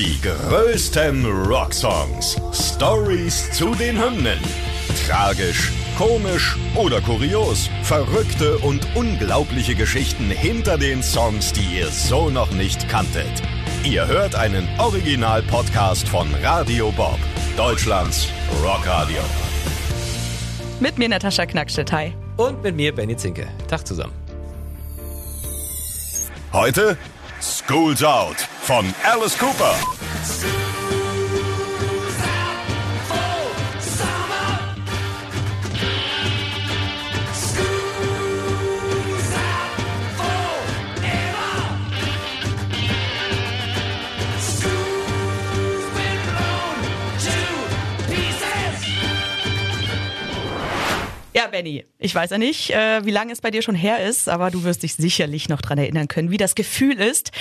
Die größten Rocksongs. Stories zu den Hymnen. Tragisch, komisch oder kurios. Verrückte und unglaubliche Geschichten hinter den Songs, die ihr so noch nicht kanntet. Ihr hört einen Original-Podcast von Radio Bob, Deutschlands Rockradio. Mit mir Natascha Knackstedt, hi. Und mit mir Benny Zinke. Tag zusammen. Heute School's Out von Alice Cooper. Ja, Benny, ich weiß ja nicht, äh, wie lange es bei dir schon her ist, aber du wirst dich sicherlich noch dran erinnern können, wie das Gefühl ist,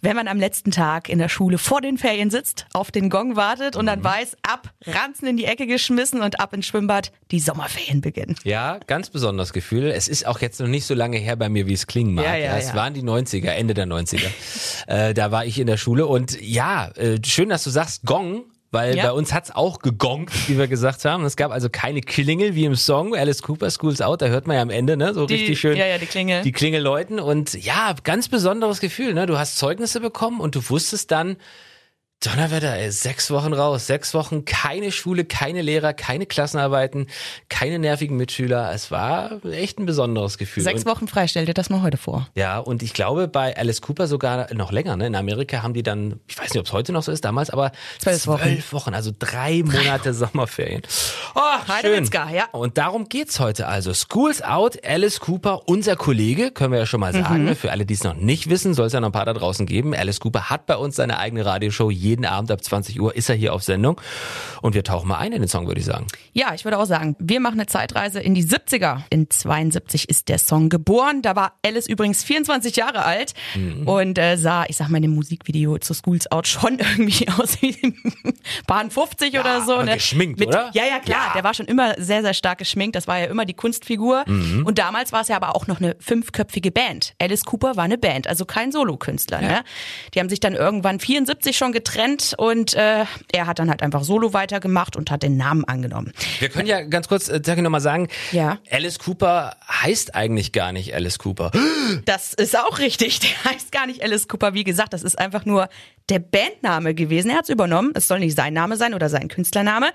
wenn man am letzten Tag in der Schule vor den Ferien sitzt, auf den Gong wartet und dann weiß, ab, Ranzen in die Ecke geschmissen und ab ins Schwimmbad, die Sommerferien beginnen. Ja, ganz besonderes Gefühl. Es ist auch jetzt noch nicht so lange her bei mir, wie es klingen mag. Ja, ja, es ja. waren die 90er, Ende der 90er. äh, da war ich in der Schule und ja, äh, schön, dass du sagst Gong. Weil Ja. bei uns hat's auch gegongt, wie wir gesagt haben. Es gab also keine Klingel wie im Song Alice Cooper School's Out. Da hört man ja am Ende, ne, so Die- richtig schön ja, ja, die Klingel. die Klingel läuten. Und ja, ganz besonderes Gefühl. Ne? Du hast Zeugnisse bekommen und du wusstest dann, Donnerwetter, ey, sechs Wochen raus, sechs Wochen keine Schule, keine Lehrer, keine Klassenarbeiten, keine nervigen Mitschüler. Es war echt ein besonderes Gefühl. Sechs Wochen frei, stell dir das mal heute vor. Ja, und ich glaube bei Alice Cooper sogar noch länger. Ne? In Amerika haben die dann, ich weiß nicht, ob es heute noch so ist, damals, aber Zwölf Wochen. Wochen, also drei Monate Sommerferien. Oh, schön. ja. Und darum geht's heute also. School's Out, Alice Cooper, unser Kollege, können wir ja schon mal Mhm. sagen. ne? Für alle, die es noch nicht wissen, soll es ja noch ein paar da draußen geben. Alice Cooper hat bei uns seine eigene Radioshow. Jeden Abend ab 20 Uhr ist er hier auf Sendung. Und wir tauchen mal ein in den Song, würde ich sagen. Ja, ich würde auch sagen, wir machen eine Zeitreise in die 70er. In 72 ist der Song geboren. Da war Alice übrigens 24 Jahre alt und äh, sah, ich sag mal, in dem Musikvideo zu School's Out schon irgendwie aus wie Bahn 50 oder so. ne? geschminkt, Mit, oder? Ja, ja, klar. Ja. Der war schon immer sehr, sehr stark geschminkt. Das war ja immer die Kunstfigur. Und damals war es ja aber auch noch eine fünfköpfige Band. Alice Cooper war eine Band, also kein Solokünstler. Ne? Die haben sich dann irgendwann 74 schon getrennt und äh, er hat dann halt einfach Solo weitergemacht und hat den Namen angenommen. Wir können ja ganz kurz, äh, ich nochmal sagen, Ja. Alice Cooper heißt eigentlich gar nicht Alice Cooper. Das ist auch richtig. Der heißt gar nicht Alice Cooper. Wie gesagt, das ist einfach nur der Bandname gewesen. Er hat es übernommen. Es soll nicht sein Name sein oder sein Künstlername.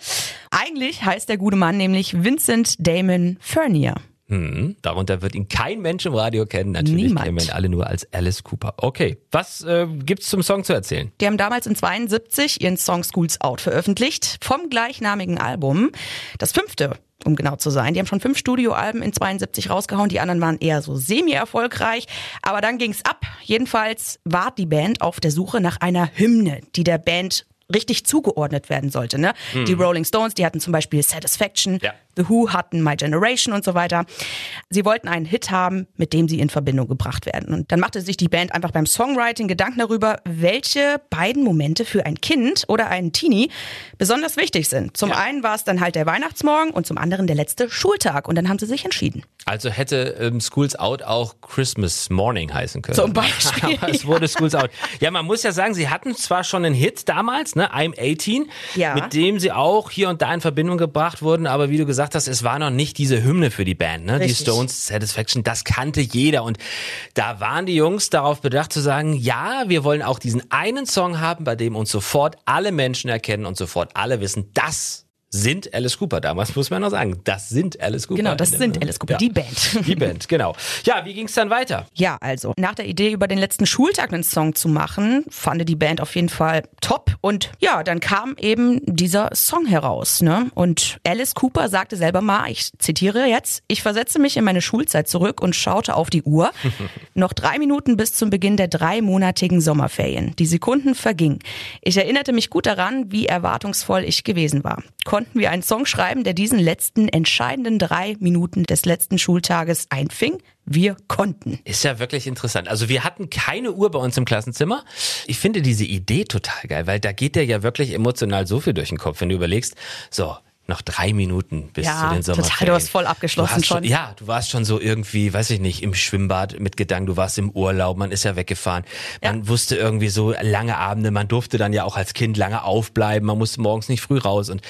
Eigentlich heißt der gute Mann nämlich Vincent Damon Fernier. Hm, darunter wird ihn kein Mensch im Radio kennen. Natürlich Niemand. kennen wir ihn alle nur als Alice Cooper. Okay, was äh, gibt's zum Song zu erzählen? Die haben damals in 72 ihren Song Schools Out veröffentlicht vom gleichnamigen Album. Das fünfte, um genau zu sein. Die haben schon fünf Studioalben in 72 rausgehauen. Die anderen waren eher so semi-erfolgreich. Aber dann ging's ab. Jedenfalls war die Band auf der Suche nach einer Hymne, die der Band richtig zugeordnet werden sollte. Ne? Die Rolling Stones, die hatten zum Beispiel Satisfaction, Ja. The Who hatten My Generation und so weiter. Sie wollten einen Hit haben, mit dem sie in Verbindung gebracht werden. Und dann machte sich die Band einfach beim Songwriting Gedanken darüber, welche beiden Momente für ein Kind oder einen Teenie besonders wichtig sind. Zum einen war es dann halt der Weihnachtsmorgen und zum anderen der letzte Schultag. Und dann haben sie sich entschieden. Also hätte ähm, Schools Out auch Christmas Morning heißen können. Zum Beispiel, Aber es wurde Schools Out. Ja, man muss ja sagen, sie hatten zwar schon einen Hit damals, ne, I'm 18, Ja. mit dem sie auch hier und da in Verbindung gebracht wurden, aber wie du gesagt hast, es war noch nicht diese Hymne für die Band, ne? Die Richtig. Stones Satisfaction, das kannte jeder und da waren die Jungs darauf bedacht zu sagen, ja, wir wollen auch diesen einen Song haben, bei dem uns sofort alle Menschen erkennen und sofort alle wissen, das sind Alice Cooper. Damals muss man noch sagen, das sind Alice Cooper. Genau, das sind Alice Cooper, Ja. die Band. Die Band, genau. Ja, wie ging's dann weiter? Ja, also nach der Idee, über den letzten Schultag einen Song zu machen, fand die Band auf jeden Fall top. Und ja, dann kam eben dieser Song heraus. Ne? Und Alice Cooper sagte selber mal, ich zitiere jetzt, ich versetze mich in meine Schulzeit zurück und schaute auf die Uhr. Noch drei Minuten bis zum Beginn der dreimonatigen Sommerferien. Die Sekunden vergingen. Ich erinnerte mich gut daran, wie erwartungsvoll ich gewesen war. Konnten wir einen Song schreiben, der diesen letzten entscheidenden drei Minuten des letzten Schultages einfing? Wir konnten. Ist ja wirklich interessant. Also wir hatten keine Uhr bei uns im Klassenzimmer. Ich finde diese Idee total geil, weil da geht dir ja wirklich emotional so viel durch den Kopf, wenn du überlegst, so, noch drei Minuten bis Ja, zu den total, Sommerferien. du hast voll abgeschlossen hast schon. Ja, du warst schon so irgendwie, weiß ich nicht, im Schwimmbad mit Gedanken, du warst im Urlaub, man ist ja weggefahren. Man wusste irgendwie so lange Abende, man durfte dann ja auch als Kind lange aufbleiben, man musste morgens nicht früh raus und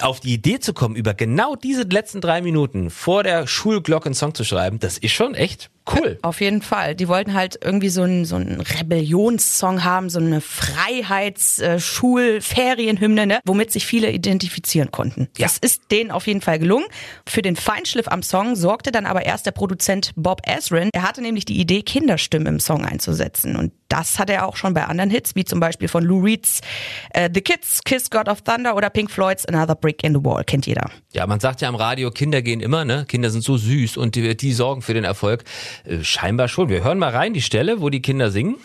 auf die Idee zu kommen, über genau diese letzten drei Minuten vor der Schulglocke einen Song zu schreiben, das ist schon echt cool. Auf jeden Fall. Die wollten halt irgendwie so einen, so einen Rebellionssong haben, so eine Freiheits-Schul-Ferienhymne, ne? womit sich viele identifizieren konnten. Ja. Das ist denen auf jeden Fall gelungen. Für den Feinschliff am Song sorgte dann aber erst der Produzent Bob Ezrin. Er hatte nämlich die Idee, Kinderstimmen im Song einzusetzen. Und das hat er auch schon bei anderen Hits, wie zum Beispiel von Lou Reeds äh, The Kids, Kiss God of Thunder oder Pink Floyds Another Brick in the Wall. Kennt jeder. Ja, man sagt ja am Radio, Kinder gehen immer, ne? Kinder sind so süß und die, die sorgen für den Erfolg. Äh, scheinbar schon. Wir hören mal rein die Stelle, wo die Kinder singen.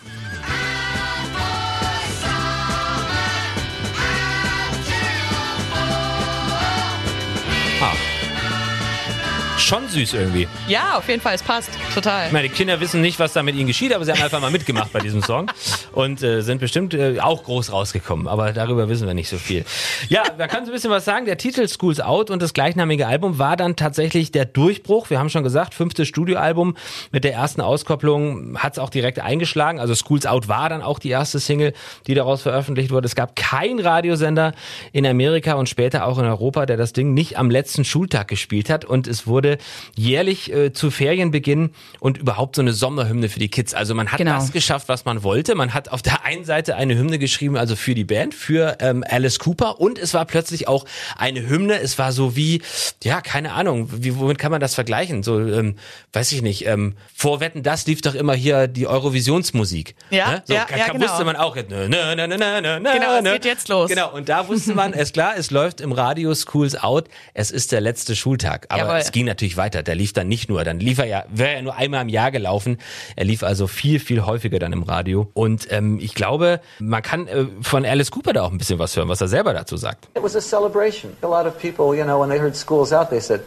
Schon süß irgendwie. Ja, auf jeden Fall, es passt. Total. Meine, die Kinder wissen nicht, was da mit ihnen geschieht, aber sie haben einfach mal mitgemacht bei diesem Song und äh, sind bestimmt äh, auch groß rausgekommen. Aber darüber wissen wir nicht so viel. Ja, da kann so ein bisschen was sagen. Der Titel Schools Out und das gleichnamige Album war dann tatsächlich der Durchbruch. Wir haben schon gesagt, fünftes Studioalbum mit der ersten Auskopplung hat es auch direkt eingeschlagen. Also Schools Out war dann auch die erste Single, die daraus veröffentlicht wurde. Es gab keinen Radiosender in Amerika und später auch in Europa, der das Ding nicht am letzten Schultag gespielt hat. Und es wurde jährlich äh, zu Ferienbeginn und überhaupt so eine Sommerhymne für die Kids. Also man hat Genau. das geschafft, was man wollte. Man hat auf der einen Seite eine Hymne geschrieben, also für die Band, für ähm, Alice Cooper und es war plötzlich auch eine Hymne. Es war so wie, ja, keine Ahnung, wie, womit kann man das vergleichen? So, ähm, weiß ich nicht, ähm, vor Wetten, das lief doch immer hier die Eurovisionsmusik. Ja, ne? so, ja, ja, genau. wusste man auch, nö, nö, nö, nö, nö, nö, Genau, es geht jetzt los. Genau, und da wusste man, ist klar, es läuft im Radio Schools Out, es ist der letzte Schultag. Aber Jawohl. es ging natürlich weiter. Der lief dann nicht nur, dann lief er ja, wäre er nur einmal im Jahr gelaufen. Er lief also viel, viel häufiger dann im Radio. Und ähm, ich glaube, man kann äh, von Alice Cooper da auch ein bisschen was hören, was er selber dazu sagt. It was a celebration. A lot of people, you know, when they heard school's out, they said,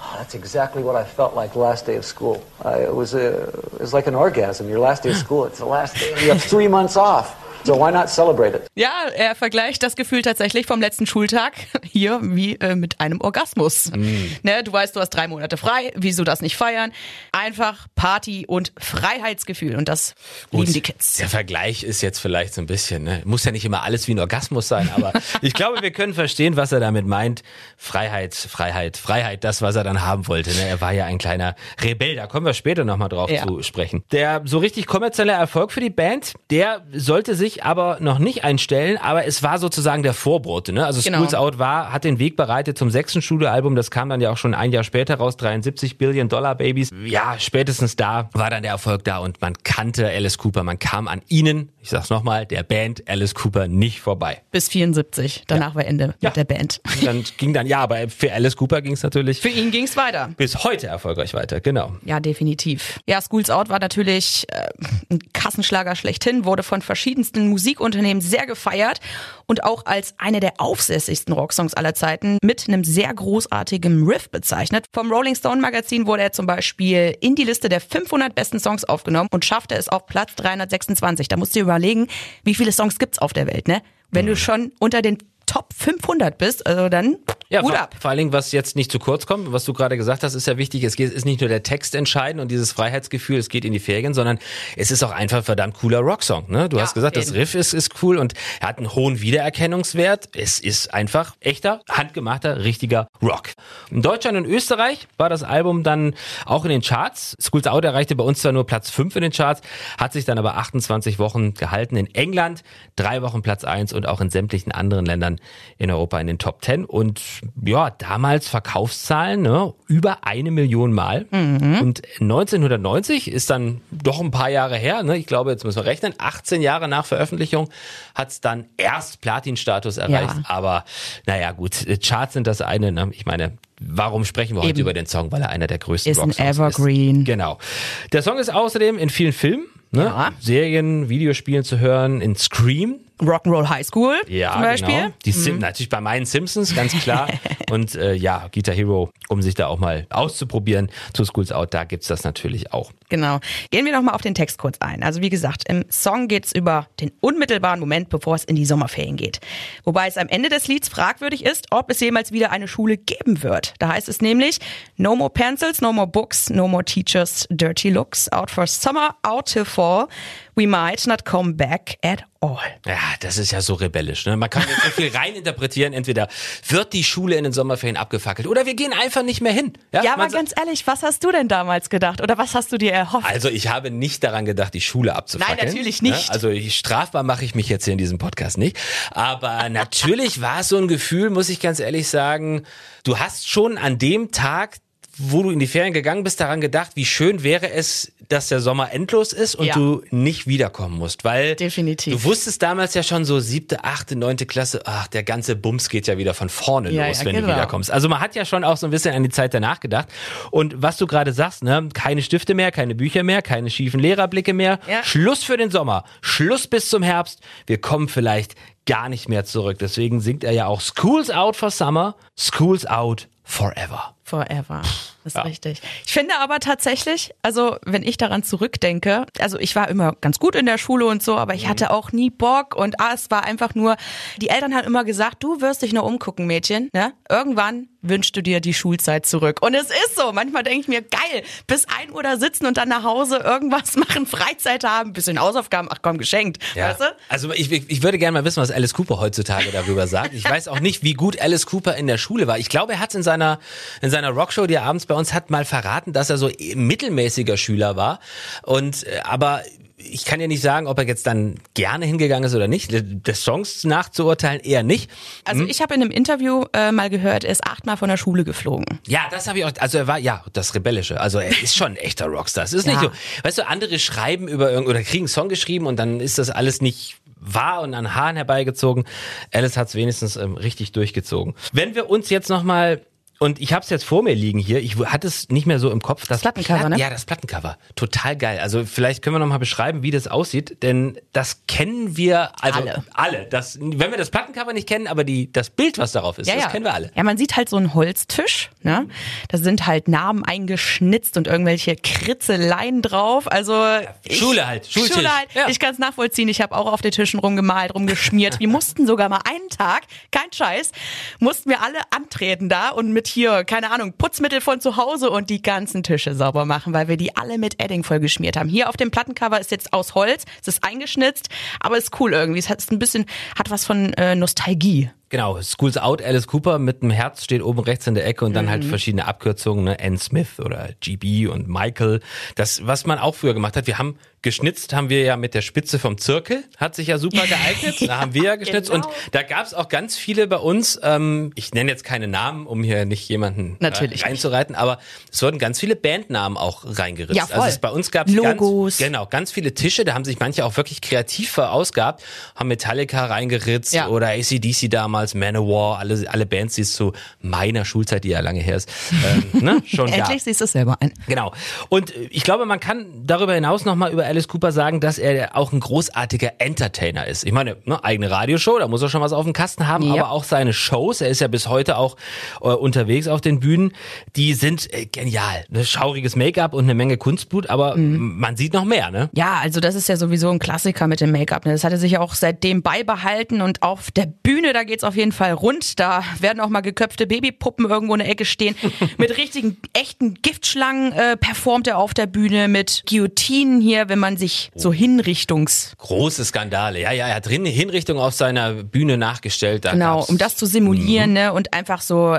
oh, that's exactly what I felt like last day of school. I, it, was a, it was like an orgasm. Your last day of school, it's the last day. You have three months off. So why not celebrate it? Ja, er vergleicht das Gefühl tatsächlich vom letzten Schultag hier wie äh, mit einem Orgasmus. Ne, du weißt, du hast drei Monate frei, wieso das nicht feiern? Einfach Party und Freiheitsgefühl und das lieben die Kids. Der Vergleich ist jetzt vielleicht so ein bisschen, ne? muss ja nicht immer alles wie ein Orgasmus sein, aber ich glaube, wir können verstehen, was er damit meint. Freiheit, Freiheit, Freiheit, das, was er dann haben wollte. Ne? Er war ja ein kleiner Rebell, da kommen wir später nochmal drauf Ja. zu sprechen. Der so richtig kommerzielle Erfolg für die Band, der sollte sich aber noch nicht einstellen, aber es war sozusagen der Vorbote. Ne? Also Genau. Schools Out war, hat den Weg bereitet zum sechsten Studioalbum, das kam dann ja auch schon ein Jahr später raus, 73 Billion Dollar Babies. Ja, spätestens da war dann der Erfolg da und man kannte Alice Cooper, man kam an ihnen, ich sag's nochmal, der Band Alice Cooper nicht vorbei. Bis 74, danach war Ende Ja. mit der Band. Dann ging dann, ja, aber für Alice Cooper ging's natürlich Für ihn ging's weiter. bis heute erfolgreich weiter, genau. Ja, definitiv. Ja, Schools Out war natürlich äh, ein Kassenschlager schlechthin, wurde von verschiedensten Musikunternehmen sehr gefeiert und auch als eine der aufsässigsten Rocksongs aller Zeiten mit einem sehr großartigen Riff bezeichnet. Vom Rolling Stone Magazin wurde er zum Beispiel in die Liste der 500 besten Songs aufgenommen und schaffte es auf Platz 326. Da musst du dir überlegen, wie viele Songs gibt's auf der Welt, ne? Wenn du schon unter den Top 500 bist, also dann Ja, vor, ab. vor allen Dingen, was jetzt nicht zu kurz kommt, was du gerade gesagt hast, ist ja wichtig. Es geht, ist nicht nur der Text entscheidend und dieses Freiheitsgefühl, es geht in die Ferien, sondern es ist auch einfach ein verdammt cooler Rocksong. Ne? Du Ja, hast gesagt, das eben. Riff ist, ist cool und er hat einen hohen Wiedererkennungswert. Es ist einfach echter, handgemachter, richtiger Rock. In Deutschland und Österreich war das Album dann auch in den Charts. Schools Out erreichte bei uns zwar nur Platz 5 in den Charts, hat sich dann aber 28 Wochen gehalten. In England drei Wochen Platz 1 und auch in sämtlichen anderen Ländern in Europa in den Top 10. Und ja, damals Verkaufszahlen, ne, über eine Million Mal. Und 1990 ist dann doch ein paar Jahre her, ne, ich glaube, jetzt müssen wir rechnen, 18 Jahre nach Veröffentlichung hat es dann erst Platin-Status erreicht. Ja. Aber naja, gut, Charts sind das eine, ne? ich meine, warum sprechen wir heute Eben. über den Song? Weil er einer der größten Ist ein Evergreen. Ist. Genau. Der Song ist außerdem in vielen Filmen, ne? Ja. Serien, Videospielen zu hören, in Scream Rock'n'Roll High School Ja, zum Beispiel. genau. Die Sim natürlich bei meinen Simpsons, ganz klar. Und äh, ja, Guitar Hero, um sich da auch mal auszuprobieren. Two Schools Out, da gibt's das natürlich auch. Genau. Gehen wir noch mal auf den Text kurz ein. Also wie gesagt, im Song geht's über den unmittelbaren Moment, bevor es in die Sommerferien geht. Wobei es am Ende des Lieds fragwürdig ist, ob es jemals wieder eine Schule geben wird. Da heißt es nämlich, no more pencils, no more books, no more teachers, dirty looks, out for summer, out till fall. We might not come back at all. Ja, das ist ja so rebellisch. Ne? Man kann jetzt so viel reininterpretieren. Entweder wird die Schule in den Sommerferien abgefackelt oder wir gehen einfach nicht mehr hin. Ja, Man aber ganz ehrlich, was hast du denn damals gedacht? Oder was hast du dir erhofft? Also ich habe nicht daran gedacht, die Schule abzufackeln. Nein, natürlich nicht. Ne? Also strafbar mache ich mich jetzt hier in diesem Podcast nicht. Aber natürlich war es so ein Gefühl, muss ich ganz ehrlich sagen, du hast schon an dem Tag wo du in die Ferien gegangen bist, daran gedacht, wie schön wäre es, dass der Sommer endlos ist und Ja. du nicht wiederkommen musst, weil Definitiv. du wusstest damals ja schon so siebte, achte, neunte Klasse, ach, der ganze Bums geht ja wieder von vorne Ja, los, ja, wenn du genau. wiederkommst. Also man hat ja schon auch so ein bisschen an die Zeit danach gedacht. Und was du gerade sagst, ne, keine Stifte mehr, keine Bücher mehr, keine schiefen Lehrerblicke mehr. Ja. Schluss für den Sommer, Schluss bis zum Herbst. Wir kommen vielleicht gar nicht mehr zurück. Deswegen singt er ja auch School's out for summer, School's out forever. Forever. Das ist richtig. Ich finde aber tatsächlich, also wenn ich daran zurückdenke, also ich war immer ganz gut in der Schule und so, aber ich hatte auch nie Bock und ah, es war einfach nur, die Eltern haben immer gesagt, du wirst dich nur umgucken, Mädchen, ne? Irgendwann wünschst du dir die Schulzeit zurück. Und es ist so. Manchmal denke ich mir, geil, bis ein Uhr da sitzen und dann nach Hause irgendwas machen, Freizeit haben, bisschen Hausaufgaben, ach komm, geschenkt. Weißt du? Also ich, ich, ich würde gerne mal wissen, was Alice Cooper heutzutage darüber sagt. Ich weiß auch nicht, wie gut Alice Cooper in der Schule war. Ich glaube, er hat in seiner in seiner Rockshow, die er abends bei uns hat, mal verraten, dass er so mittelmäßiger Schüler war. Und äh, aber ich kann ja nicht sagen, ob er jetzt dann gerne hingegangen ist oder nicht. Des Songs nachzuurteilen eher nicht. Also ich habe in einem Interview äh, mal gehört, er ist achtmal von der Schule geflogen. Ja, das habe ich auch. Also er war ja das Rebellische. Also er ist schon ein echter Rockstar. Es ist nicht Ja. so. Weißt du, andere schreiben über irgend oder kriegen einen Song geschrieben und dann ist das alles nicht wahr und an Haaren herbeigezogen. Alice hat es wenigstens ähm, richtig durchgezogen. Wenn wir uns jetzt noch mal und ich habe es jetzt vor mir liegen hier. Ich hatte es nicht mehr so im Kopf. Das, Plattencover, Platt- ne? Ja, das Plattencover. Total geil. Also vielleicht können wir noch mal beschreiben, wie das aussieht, denn das kennen wir also Alle. alle. Das, wenn wir das Plattencover nicht kennen, aber die das Bild, was darauf ist, das kennen wir alle. Ja, man sieht halt so einen Holztisch, ne? Da sind halt Namen eingeschnitzt und irgendwelche Kritzeleien drauf. Also ich, Schule halt, Schultisch. Schule halt. Ja. Ich kann es nachvollziehen. Ich habe auch auf den Tischen rumgemalt, rumgeschmiert. Wir mussten sogar mal einen Tag, kein Scheiß, mussten wir alle antreten da und mit hier, keine Ahnung, Putzmittel von zu Hause und die ganzen Tische sauber machen, weil wir die alle mit Edding voll geschmiert haben. Hier auf dem Plattencover ist jetzt aus Holz, es ist eingeschnitzt, aber ist cool irgendwie. Es hat ein bisschen, hat was von äh, Nostalgie. Genau, Schools Out, Alice Cooper mit dem Herz steht oben rechts in der Ecke und dann halt verschiedene Abkürzungen, ne? N. Smith oder GB und Michael. Das, was man auch früher gemacht hat, wir haben geschnitzt, haben wir ja mit der Spitze vom Zirkel, hat sich ja super geeignet, da haben wir ja geschnitzt Genau. und da gab's auch ganz viele bei uns, ähm, ich nenne jetzt keine Namen, um hier nicht jemanden Natürlich äh, reinzureiten, aber es wurden ganz viele Bandnamen auch reingeritzt. Ja, voll. Also es, bei uns gab's Logos. Ganz, genau, ganz viele Tische, da haben sich manche auch wirklich kreativ verausgabt, haben Metallica reingeritzt Ja. oder ACDC damals, Manowar, alle, alle Bands, die es zu meiner Schulzeit, die ja lange her ist, ähm, ne, schon gab. Endlich siehst du es selber ein. Genau. Und äh, ich glaube, man kann darüber hinaus nochmal über Alice Cooper sagen, dass er auch ein großartiger Entertainer ist. Ich meine, ne, eigene Radioshow, da muss er schon was auf dem Kasten haben, Ja. aber auch seine Shows, er ist ja bis heute auch äh, unterwegs auf den Bühnen, die sind äh, genial. Ne, schauriges Make-up und eine Menge Kunstblut, aber Mhm. man sieht noch mehr, ne? Ja, also das ist ja sowieso ein Klassiker mit dem Make-up. Ne? Das hat er sich ja auch seitdem beibehalten und auf der Bühne, da geht's auf jeden Fall rund. Da werden auch mal geköpfte Babypuppen irgendwo in der Ecke stehen. mit richtigen, echten Giftschlangen äh, performt er auf der Bühne mit Guillotinen hier, wenn man sich so Hinrichtungs... Große Skandale. Ja, ja, er hat drin eine Hinrichtung auf seiner Bühne nachgestellt. Da Genau, gab's- um das zu simulieren ne? und einfach so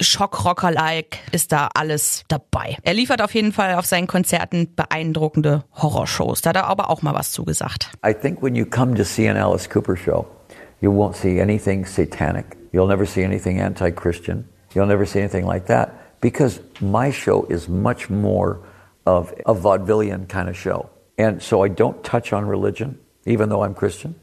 Schockrocker-like ist da alles dabei. Er liefert auf jeden Fall auf seinen Konzerten beeindruckende Horrorshows. Da hat er aber auch mal was zugesagt. I think when you come to see an Alice Cooper show, you won't see anything satanic. You'll never see anything anti Christian. You'll never see anything like that because my show is much more of a vaudevillian kind of show. And so I don't touch on religion, even though I'm Christian.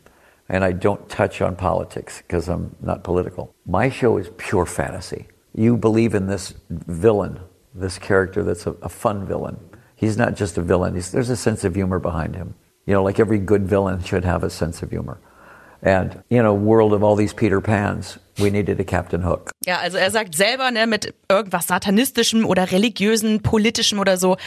And I don't touch on politics because I'm not political. My show is pure fantasy. You believe in this villain, this character that's a, a fun villain. He's not just a villain, there's a sense of humor behind him. You know, like every good villain should have a sense of humor. And in a world of all these Peter Pans, we needed a Captain Hook. Ja, also er sagt selber, ne, mit irgendwas satanistischem oder religiösen, politischem oder so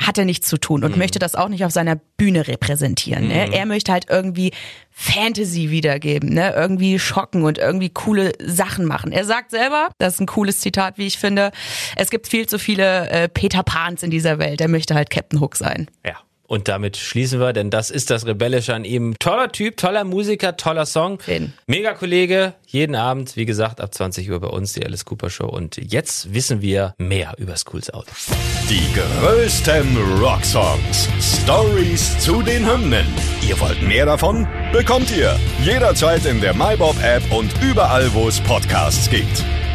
hat er nichts zu tun und möchte das auch nicht auf seiner Bühne repräsentieren. Ne? Er möchte halt irgendwie Fantasy wiedergeben, ne? irgendwie schocken und irgendwie coole Sachen machen. Er sagt selber, das ist ein cooles Zitat, wie ich finde, es gibt viel zu viele äh, Peter Pans in dieser Welt. Er möchte halt Captain Hook sein. Ja. Und damit schließen wir, denn das ist das Rebellische an ihm. Toller Typ, toller Musiker, toller Song. jeden. Mega Kollege, jeden Abend, wie gesagt, ab 20 Uhr bei uns, die Alice Cooper Show. Und jetzt wissen wir mehr über Schools Out. Die größten Rocksongs. Stories zu den Hymnen. Ihr wollt mehr davon? Bekommt ihr jederzeit in der MyBob-App und überall, wo es Podcasts gibt.